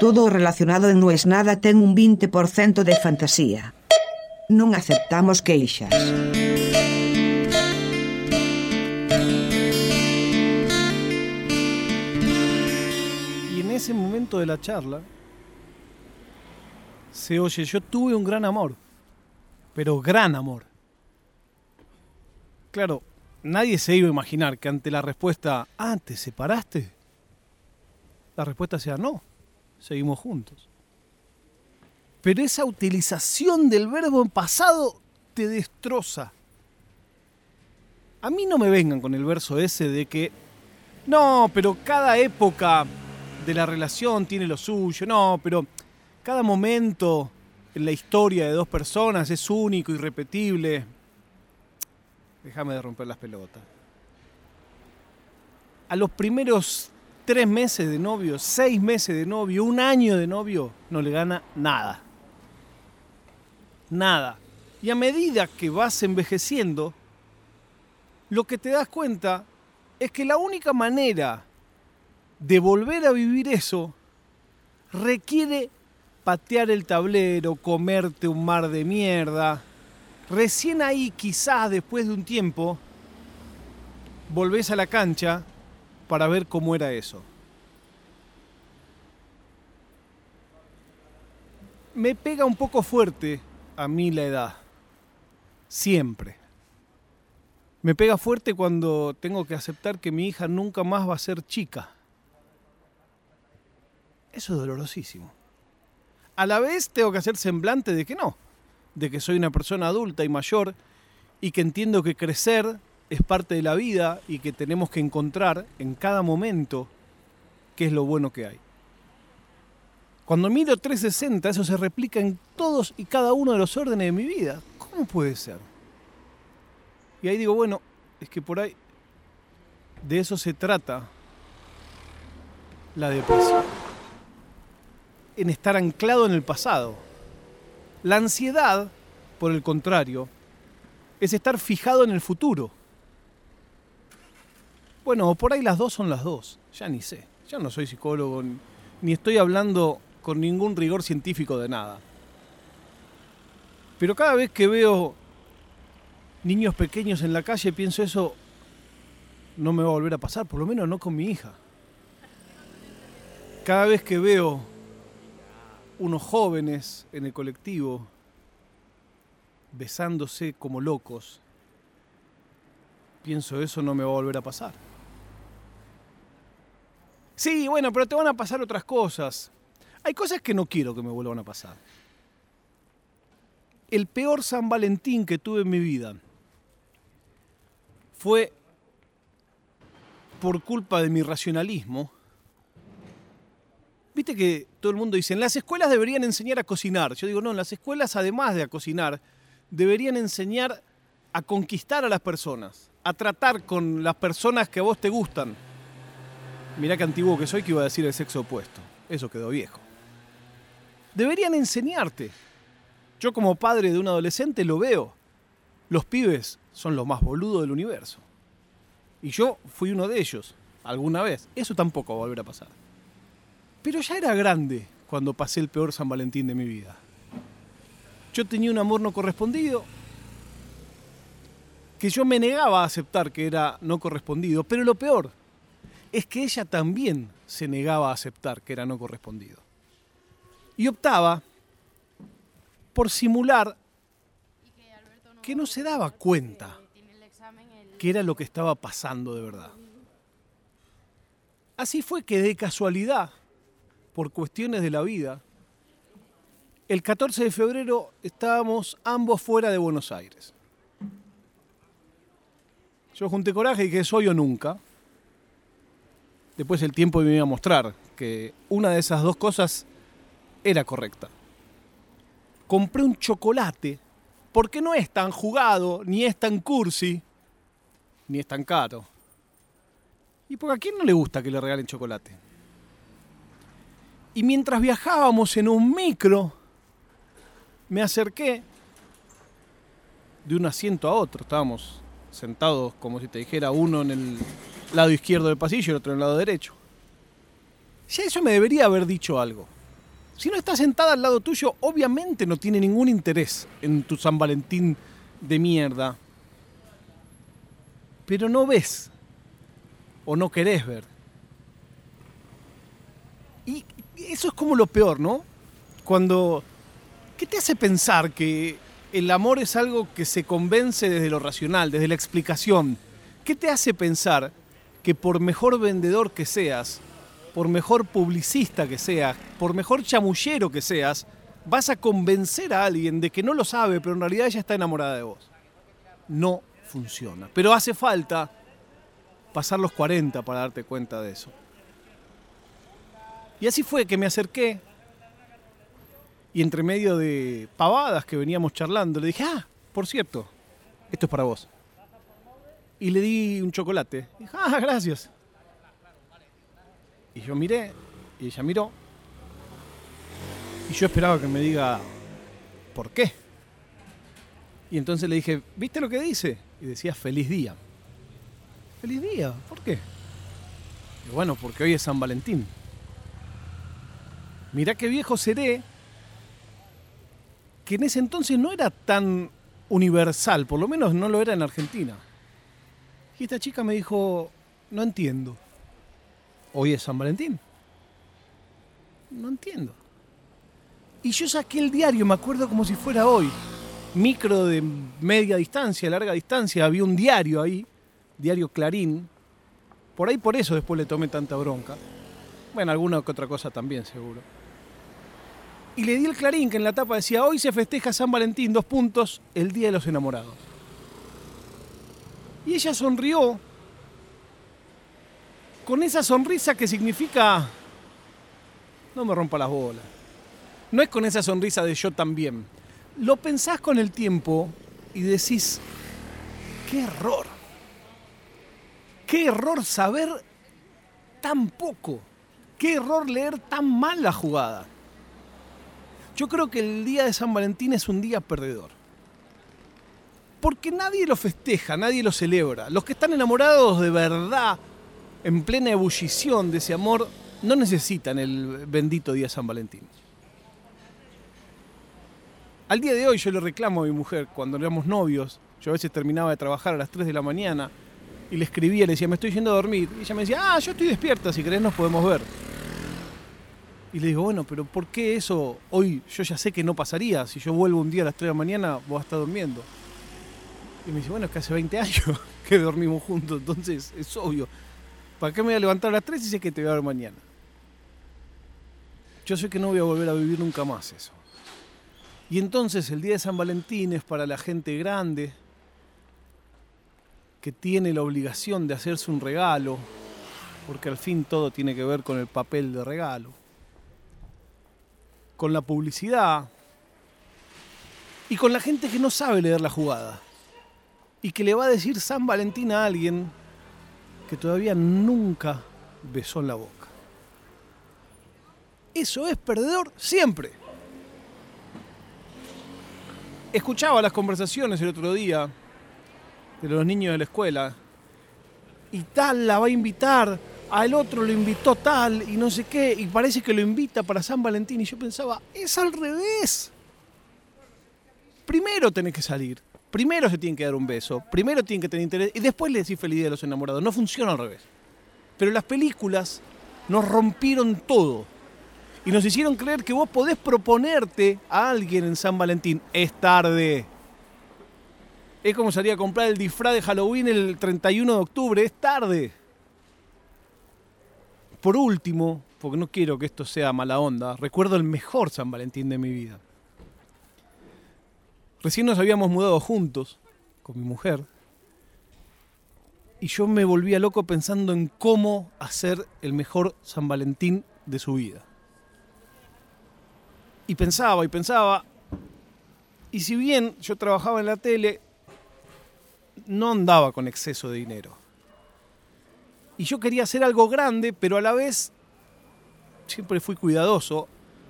Todo relacionado en es nada ten un 20% de fantasía. Non aceptamos queixas. Y en ese momento de la charla se oye, yo tuve un gran amor, pero gran amor. Claro, nadie se iba a imaginar que ante la respuesta, ah, ¿te separaste? La respuesta sea no, seguimos juntos. Pero esa utilización del verbo en pasado te destroza. A mí no me vengan con el verso ese de que, no, pero cada época de la relación tiene lo suyo, no, pero cada momento en la historia de dos personas es único, irrepetible. Déjame de romper las pelotas. A los primeros tres meses de novio, seis meses de novio, un año de novio, no le gana nada. Nada. Y a medida que vas envejeciendo, lo que te das cuenta es que la única manera de volver a vivir eso requiere patear el tablero, comerte un mar de mierda. Recién ahí, quizás después de un tiempo, volvés a la cancha para ver cómo era eso. Me pega un poco fuerte a mí la edad. Siempre. Me pega fuerte cuando tengo que aceptar que mi hija nunca más va a ser chica. Eso es dolorosísimo. A la vez tengo que hacer semblante de que no, de que soy una persona adulta y mayor y que entiendo que crecer es parte de la vida y que tenemos que encontrar en cada momento qué es lo bueno que hay. Cuando miro 360, eso se replica en todos y cada uno de los órdenes de mi vida. ¿Cómo puede ser? Y ahí digo, bueno, es que por ahí de eso se trata la depresión. En estar anclado en el pasado. La ansiedad, por el contrario, es estar fijado en el futuro. Bueno, por ahí las dos son las dos. Ya ni sé. Ya no soy psicólogo ni estoy hablando con ningún rigor científico de nada. Pero cada vez que veo niños pequeños en la calle pienso eso no me va a volver a pasar, por lo menos no con mi hija. Cada vez que veo unos jóvenes en el colectivo besándose como locos, pienso eso no me va a volver a pasar. Sí, bueno, pero te van a pasar otras cosas. Hay cosas que no quiero que me vuelvan a pasar. El peor San Valentín que tuve en mi vida fue por culpa de mi racionalismo. Viste que todo el mundo dice, en las escuelas deberían enseñar a cocinar. Yo digo, no, en las escuelas además de a cocinar, deberían enseñar a conquistar a las personas, a tratar con las personas que a vos te gustan Mirá qué antiguo que soy que iba a decir el sexo opuesto. Eso quedó viejo. Deberían enseñarte. Yo como padre de un adolescente lo veo. Los pibes son los más boludos del universo. Y yo fui uno de ellos, alguna vez. Eso tampoco va a volver a pasar. Pero ya era grande cuando pasé el peor San Valentín de mi vida. Yo tenía un amor no correspondido, que yo me negaba a aceptar que era no correspondido, pero lo peor, es que ella también se negaba a aceptar que era no correspondido. Y optaba por simular que no se daba cuenta que era lo que estaba pasando de verdad. Así fue que de casualidad, por cuestiones de la vida, el 14 de febrero estábamos ambos fuera de Buenos Aires. Yo junté coraje y dije, soy o nunca después el tiempo me iba a mostrar que una de esas dos cosas era correcta. Compré un chocolate porque no es tan jugado, ni es tan cursi, ni es tan caro. ¿Y porque a quién no le gusta que le regalen chocolate? Y mientras viajábamos en un micro, me acerqué de un asiento a otro. Estábamos sentados, como si te dijera, uno en el lado izquierdo del pasillo y el otro en el lado derecho. Ya eso me debería haber dicho algo. Si no está sentada al lado tuyo, obviamente no tiene ningún interés en tu San Valentín de mierda. Pero no ves o no querés ver. Y eso es como lo peor, ¿no? Cuando... ¿Qué te hace pensar que el amor es algo que se convence desde lo racional, desde la explicación? ¿Qué te hace pensar que por mejor vendedor que seas, por mejor publicista que seas, por mejor chamullero que seas, vas a convencer a alguien de que no lo sabe, pero en realidad ella está enamorada de vos? No funciona. Pero hace falta pasar los 40 para darte cuenta de eso. Y así fue que me acerqué y entre medio de pavadas que veníamos charlando, le dije, ah, por cierto, esto es para vos. Y le di un chocolate. Ah, gracias. Y yo miré, y ella miró. Y yo esperaba que me diga, ¿por qué? Y entonces le dije, ¿viste lo que dice? Y decía, feliz día. Feliz día, ¿por qué? Bueno, porque hoy es San Valentín. Mirá qué viejo seré que en ese entonces no era tan universal, por lo menos no lo era en Argentina. Y esta chica me dijo, no entiendo. Hoy es San Valentín. No entiendo. Y yo saqué el diario, me acuerdo como si fuera hoy. Micro de media distancia, larga distancia, había un diario ahí, diario Clarín. Por ahí por eso después le tomé tanta bronca. Bueno, alguna que otra cosa también, seguro y le di el clarín que en la tapa decía, hoy se festeja San Valentín, dos puntos, el Día de los Enamorados. Y ella sonrió con esa sonrisa que significa, no me rompa las bolas. No es con esa sonrisa de yo también. Lo pensás con el tiempo y decís, qué error. Qué error saber tan poco. Qué error leer tan mal la jugada. Yo creo que el día de San Valentín es un día perdedor. Porque nadie lo festeja, nadie lo celebra. Los que están enamorados de verdad, en plena ebullición de ese amor, no necesitan el bendito día San Valentín. Al día de hoy yo le reclamo a mi mujer, cuando éramos novios, yo a veces terminaba de trabajar a las 3 de la mañana y le escribía, le decía, me estoy yendo a dormir. Y ella me decía, ah, yo estoy despierta, si querés nos podemos ver. Y le digo, bueno, pero ¿por qué eso hoy yo ya sé que no pasaría? Si yo vuelvo un día a las 3 de la mañana, vos estar durmiendo. Y me dice, bueno, es que hace 20 años que dormimos juntos, entonces es obvio. ¿Para qué me voy a levantar a las 3 y sé que te voy a ver mañana? Yo sé que no voy a volver a vivir nunca más eso. Y entonces el día de San Valentín es para la gente grande que tiene la obligación de hacerse un regalo, porque al fin todo tiene que ver con el papel de regalo con la publicidad y con la gente que no sabe leer la jugada y que le va a decir San Valentín a alguien que todavía nunca besó en la boca. Eso es perdedor siempre. Escuchaba las conversaciones el otro día de los niños de la escuela y tal la va a invitar al otro lo invitó tal y no sé qué, y parece que lo invita para San Valentín. Y yo pensaba, es al revés. Primero tenés que salir, primero se tiene que dar un beso, primero tiene que tener interés, y después le decís feliz día a los enamorados. No funciona al revés. Pero las películas nos rompieron todo. Y nos hicieron creer que vos podés proponerte a alguien en San Valentín. Es tarde. Es como salir a comprar el disfraz de Halloween el 31 de octubre. Es tarde por último, porque no quiero que esto sea mala onda, recuerdo el mejor San Valentín de mi vida. Recién nos habíamos mudado juntos con mi mujer y yo me volvía loco pensando en cómo hacer el mejor San Valentín de su vida. Y pensaba y pensaba, y si bien yo trabajaba en la tele, no andaba con exceso de dinero. Y yo quería hacer algo grande, pero a la vez siempre fui cuidadoso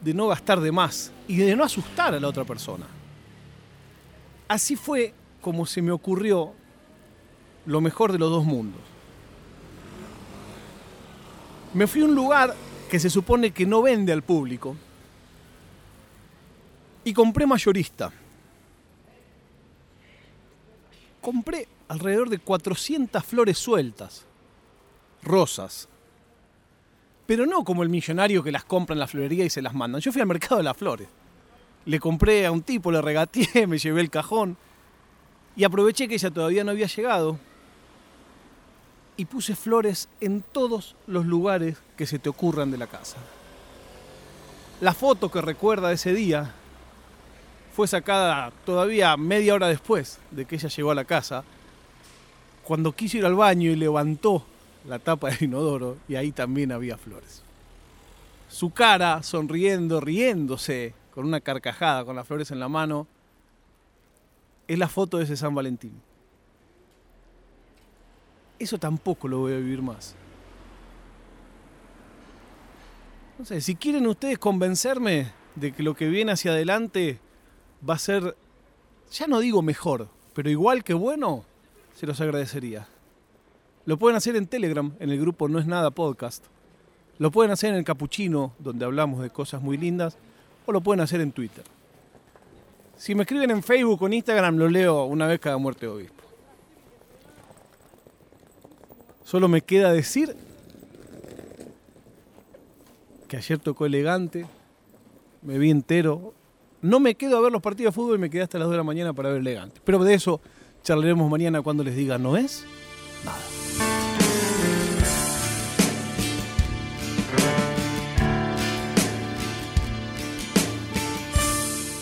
de no gastar de más y de no asustar a la otra persona. Así fue como se me ocurrió lo mejor de los dos mundos. Me fui a un lugar que se supone que no vende al público, Y compré mayorista. Compré alrededor de 400 flores sueltas, rosas. Pero no como el millonario que las compra en la florería y se las mandan. Yo fui al mercado de las flores. Le compré a un tipo, le regateé, me llevé el cajón y aproveché que ella todavía no había llegado y puse flores en todos los lugares que se te ocurran de la casa. La foto que recuerda de ese día fue sacada todavía media hora después de que ella llegó a la casa, cuando quiso ir al baño y levantó la tapa del inodoro y ahí también había flores. Su cara, sonriendo, riéndose, con una carcajada, con las flores en la mano, es la foto de ese San Valentín. Eso tampoco lo voy a vivir más. No sé, si quieren ustedes convencerme de que lo que viene hacia adelante va a ser, ya no digo mejor, pero igual que bueno, se los agradecería. Lo pueden hacer en Telegram, en el grupo No es Nada Podcast. Lo pueden hacer en el Capuchino, donde hablamos de cosas muy lindas. O lo pueden hacer en Twitter. Si me escriben en Facebook o en Instagram, lo leo una vez cada muerte de obispo. Solo me queda decir que ayer tocó elegante, me vi entero. No me quedo a ver los partidos de fútbol y me quedé hasta las 2 de la mañana para ver elegante. Pero de eso charlaremos mañana cuando les diga no es nada.